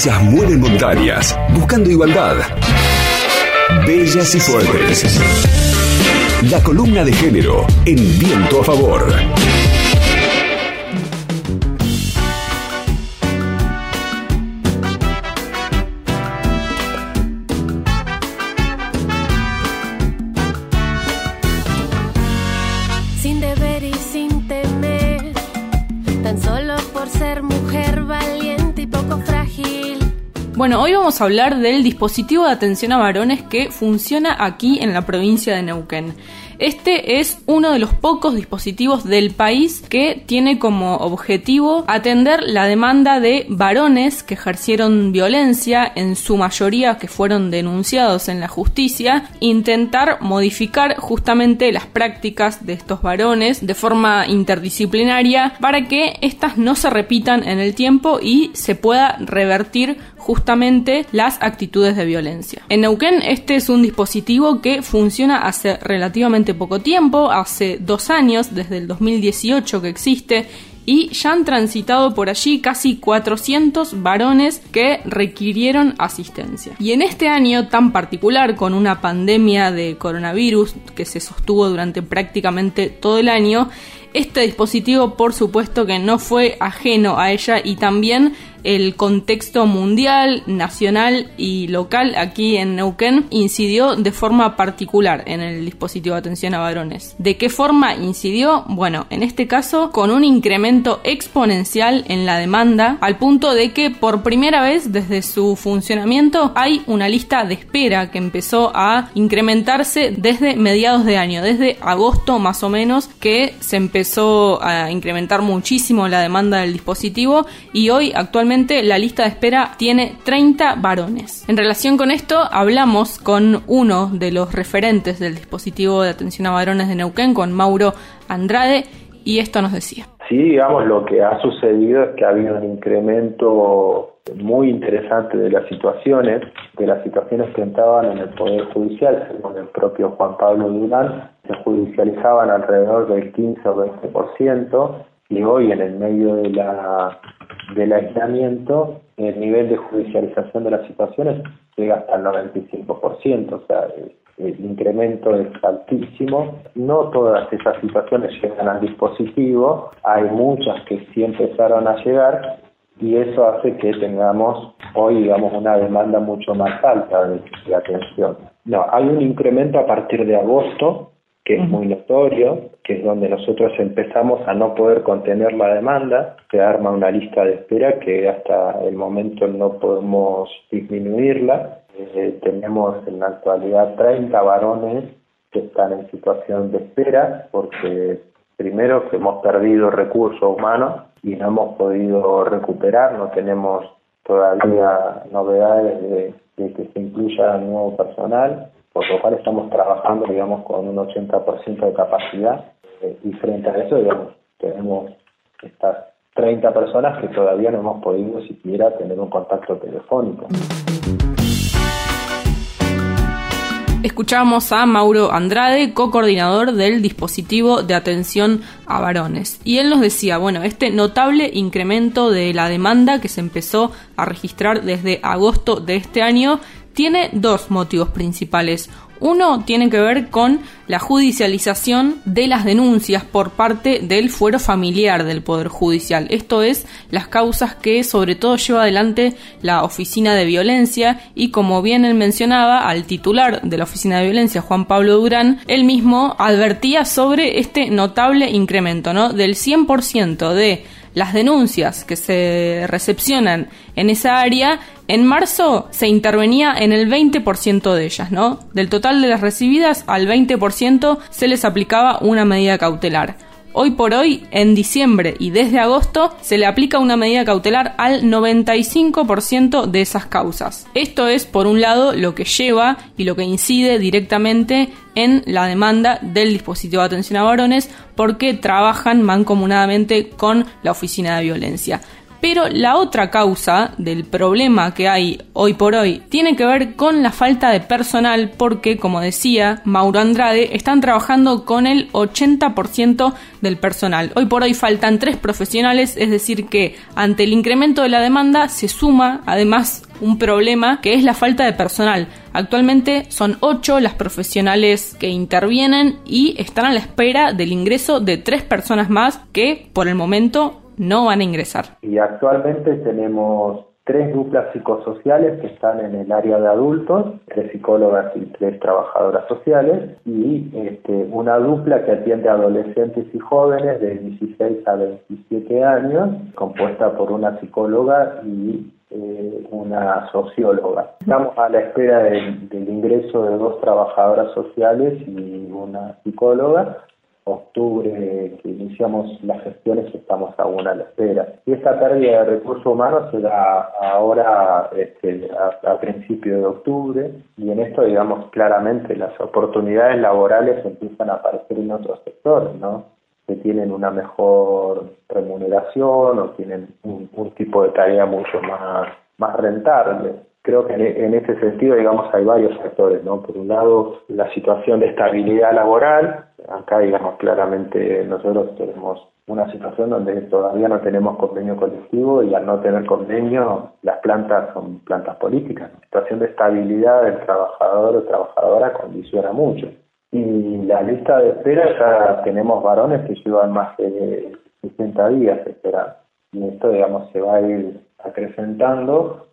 Ellas mueven montañas, buscando igualdad. Bellas y fuertes. La columna de género en viento a favor. Bueno, hoy vamos a hablar del dispositivo de atención a varones que funciona aquí en la provincia de Neuquén. Este es uno de los pocos dispositivos del país que tiene como objetivo atender la demanda de varones que ejercieron violencia, en su mayoría que fueron denunciados en la justicia, intentar modificar justamente las prácticas de estos varones de forma interdisciplinaria para que éstas no se repitan en el tiempo y se pueda revertir justamente las actitudes de violencia. En Neuquén este es un dispositivo que funciona hace relativamente poco tiempo, hace dos años, desde el 2018 que existe y ya han transitado por allí casi 400 varones que requirieron asistencia. Y en este año tan particular, con una pandemia de coronavirus que se sostuvo durante prácticamente todo el año, este dispositivo por supuesto que no fue ajeno a ella y también el contexto mundial, nacional y local aquí en Neuquén incidió de forma particular en el dispositivo de atención a varones. ¿De qué forma incidió? Bueno, en este caso con un incremento exponencial en la demanda al punto de que por primera vez desde su funcionamiento hay una lista de espera que empezó a incrementarse desde mediados de año, desde agosto más o menos que se empezó a incrementar muchísimo la demanda del dispositivo y hoy actualmente la lista de espera tiene 30 varones. En relación con esto, hablamos con uno de los referentes del dispositivo de atención a varones de Neuquén, con Mauro Andrade, y esto nos decía. Sí, digamos, lo que ha sucedido es que ha habido un incremento muy interesante de las situaciones, de las situaciones que entraban en el Poder Judicial, según el propio Juan Pablo Durán, se judicializaban alrededor del 15 o 20%, y hoy en el medio de la del aislamiento, el nivel de judicialización de las situaciones llega hasta el 95%, o sea, el incremento es altísimo. No todas esas situaciones llegan al dispositivo, hay muchas que sí empezaron a llegar y eso hace que tengamos hoy, digamos, una demanda mucho más alta de, de atención. No, hay un incremento a partir de agosto que es muy notorio, que es donde nosotros empezamos a no poder contener la demanda, se arma una lista de espera que hasta el momento no podemos disminuirla. Eh, tenemos en la actualidad 30 varones que están en situación de espera porque primero que hemos perdido recursos humanos y no hemos podido recuperar, no tenemos todavía novedades de, que se incluya nuevo personal por lo cual estamos trabajando, digamos, con un 80% de capacidad eh, y frente a eso, digamos, tenemos estas 30 personas que todavía no hemos podido siquiera tener un contacto telefónico. Escuchamos a Mauro Andrade, co-coordinador del dispositivo de atención a varones. Y él nos decía, bueno, este notable incremento de la demanda que se empezó a registrar desde agosto de este año tiene dos motivos principales. Uno tiene que ver con la judicialización de las denuncias por parte del fuero familiar del Poder Judicial. Esto es las causas que sobre todo lleva adelante la Oficina de Violencia y como bien él mencionaba al titular de la Oficina de Violencia, Juan Pablo Durán, él mismo advertía sobre este notable incremento, ¿no? Del 100% de las denuncias que se recepcionan en esa área, en marzo se intervenía en el 20% de ellas, ¿no? Del total de las recibidas, al 20% se les aplicaba una medida cautelar. Hoy por hoy, en diciembre y desde agosto, se le aplica una medida cautelar al 95% de esas causas. Esto es, por un lado, lo que lleva y lo que incide directamente en la demanda del dispositivo de atención a varones porque trabajan mancomunadamente con la oficina de violencia. Pero la otra causa del problema que hay hoy por hoy tiene que ver con la falta de personal porque, como decía Mauro Andrade, están trabajando con el 80% del personal. Hoy por hoy faltan tres profesionales, es decir que ante el incremento de la demanda se suma además un problema que es la falta de personal. Actualmente son ocho las profesionales que intervienen y están a la espera del ingreso de tres personas más que por el momento no van a ingresar. Y actualmente tenemos tres duplas psicosociales que están en el área de adultos, tres psicólogas y tres trabajadoras sociales, y este, una dupla que atiende a adolescentes y jóvenes de 16 a 27 años, compuesta por una psicóloga y eh, una socióloga. Estamos a la espera del, ingreso de dos trabajadoras sociales y una psicóloga. Octubre que iniciamos las gestiones estamos aún a la espera. Y esta pérdida de recursos humanos se da ahora este, a, a principios de octubre y en esto digamos claramente las oportunidades laborales empiezan a aparecer en otros sectores, ¿no? que tienen una mejor remuneración o tienen un, tipo de tarea mucho más, más rentable. Creo que en, ese sentido, digamos, hay varios factores, ¿no? Por un lado, la situación de estabilidad laboral. Acá, digamos, claramente nosotros tenemos una situación donde todavía no tenemos convenio colectivo y al no tener convenio, las plantas son plantas políticas. La situación de estabilidad del trabajador o trabajadora condiciona mucho. Y la lista de espera ya tenemos varones que llevan más de 60 días esperando. Y esto, digamos, se va a ir acrecentando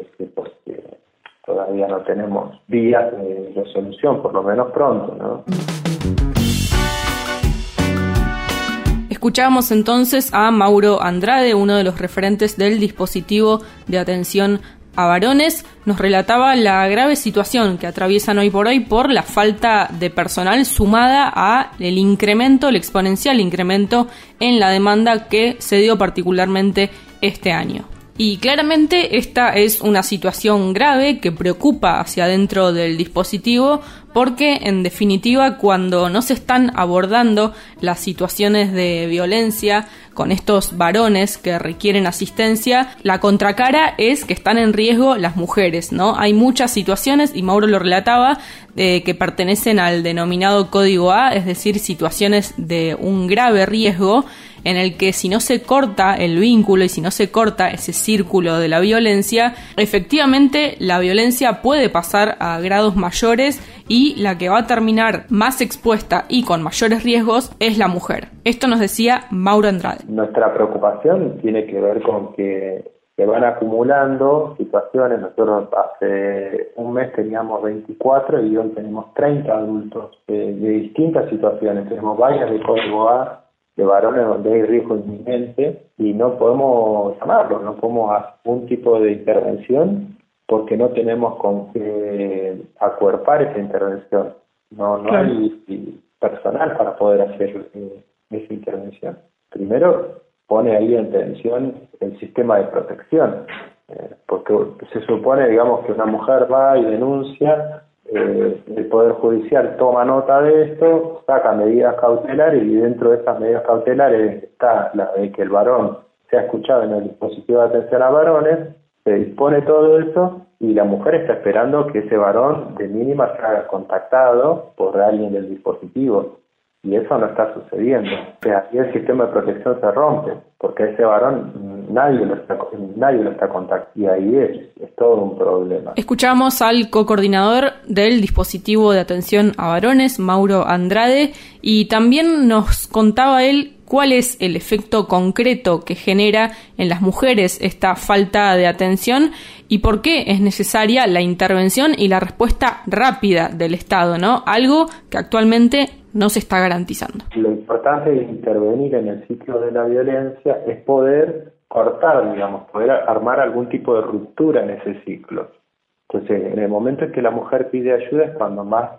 este, porque todavía no tenemos vías de resolución, por lo menos pronto, ¿no? Escuchamos entonces a Mauro Andrade, uno de los referentes del dispositivo de atención a varones, nos relataba la grave situación que atraviesan hoy por hoy por la falta de personal sumada a el incremento, el exponencial incremento en la demanda que se dio particularmente este año. Y claramente esta es una situación grave que preocupa hacia adentro del dispositivo porque en definitiva cuando no se están abordando las situaciones de violencia con estos varones que requieren asistencia, la contracara es que están en riesgo las mujeres, ¿no? Hay muchas situaciones, y Mauro lo relataba, que pertenecen al denominado código A, es decir, situaciones de un grave riesgo en el que si no se corta el vínculo y si no se corta ese círculo de la violencia, efectivamente la violencia puede pasar a grados mayores y la que va a terminar más expuesta y con mayores riesgos es la mujer. Esto nos decía Mauro Andrade. Nuestra preocupación tiene que ver con que se van acumulando situaciones. Nosotros hace un mes teníamos 24 y hoy tenemos 30 adultos de distintas situaciones. Tenemos varias de código A, de varones donde hay riesgo inminente y no podemos llamarlo, no podemos hacer un tipo de intervención porque no tenemos con qué acuerpar esa intervención. No, no hay personal para poder hacer eh, esa intervención. Primero, pone ahí en tensión el sistema de protección, eh, porque se supone, digamos, que una mujer va y denuncia eh, el Poder Judicial toma nota de esto, saca medidas cautelares y dentro de esas medidas cautelares está la de que el varón sea escuchado en el dispositivo de atención a varones, se dispone todo eso y la mujer está esperando que ese varón de mínima sea contactado por alguien del dispositivo y eso no está sucediendo. Sea, y el sistema de protección se rompe, porque ese varón nadie lo está, nadie lo está contactando, y ahí es, es todo un problema. Escuchamos al co-coordinador del dispositivo de atención a varones, Mauro Andrade, y también nos contaba él cuál es el efecto concreto que genera en las mujeres esta falta de atención y por qué es necesaria la intervención y la respuesta rápida del Estado, ¿no? Algo que actualmente no se está garantizando. Lo importante de intervenir en el ciclo de la violencia es poder cortar, digamos, poder armar algún tipo de ruptura en ese ciclo. Entonces, en el momento en que la mujer pide ayuda es cuando más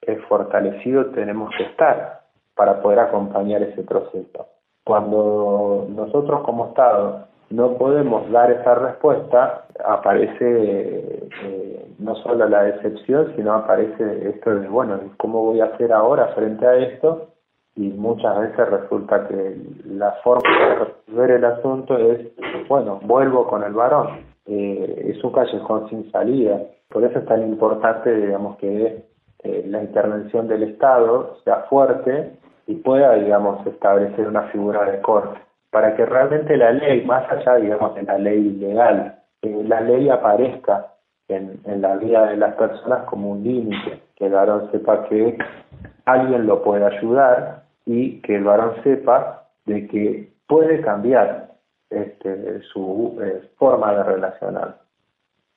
es fortalecido tenemos que estar para poder acompañar ese proceso. Cuando nosotros como Estado no podemos dar esa respuesta, aparece eh, no solo la decepción, sino aparece esto de, bueno, ¿cómo voy a hacer ahora frente a esto? y muchas veces resulta que la forma de resolver el asunto es, bueno, vuelvo con el varón. Eh, es un callejón sin salida. Por eso es tan importante, digamos, que eh, la intervención del Estado sea fuerte y pueda, digamos, establecer una figura de corte, para que realmente la ley, más allá, digamos, de la ley legal, la ley aparezca en, en la vida de las personas como un límite, que el varón sepa que alguien lo puede ayudar y que el varón sepa de que puede cambiar este, su eh, forma de relacionar.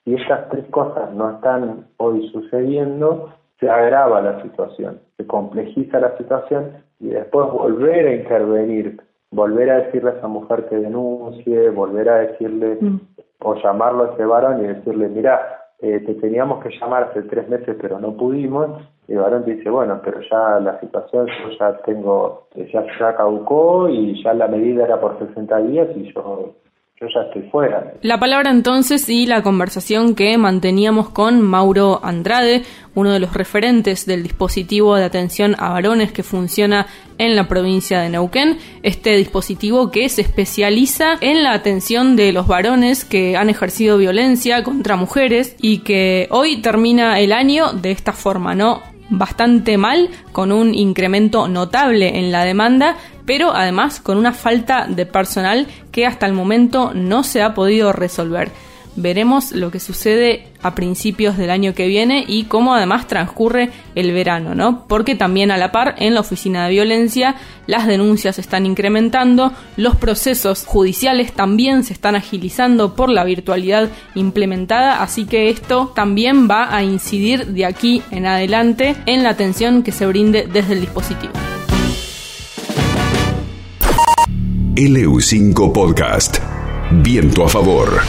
Si estas tres cosas no están hoy sucediendo, se agrava la situación, se complejiza la situación y después volver a intervenir, volver a decirle a esa mujer que denuncie, volver a decirle mm. o llamarlo a ese varón y decirle, mira, eh, te teníamos que llamar hace tres meses pero no pudimos, y el varón dice, bueno, pero ya la situación yo ya tengo, ya, ya caducó y ya la medida era por 60 días y yo yo ya estoy fuera. La palabra entonces y la conversación que manteníamos con Mauro Andrade, uno de los referentes del dispositivo de atención a varones que funciona en la provincia de Neuquén, este dispositivo que se especializa en la atención de los varones que han ejercido violencia contra mujeres y que hoy termina el año de esta forma, ¿no? Bastante mal, con un incremento notable en la demanda, pero además con una falta de personal que hasta el momento no se ha podido resolver. Veremos lo que sucede a principios del año que viene y cómo además transcurre el verano, ¿no? Porque también a la par en la oficina de violencia las denuncias están incrementando, los procesos judiciales también se están agilizando por la virtualidad implementada, así que esto también va a incidir de aquí en adelante en la atención que se brinde desde el dispositivo. LU5 Podcast. Viento a favor.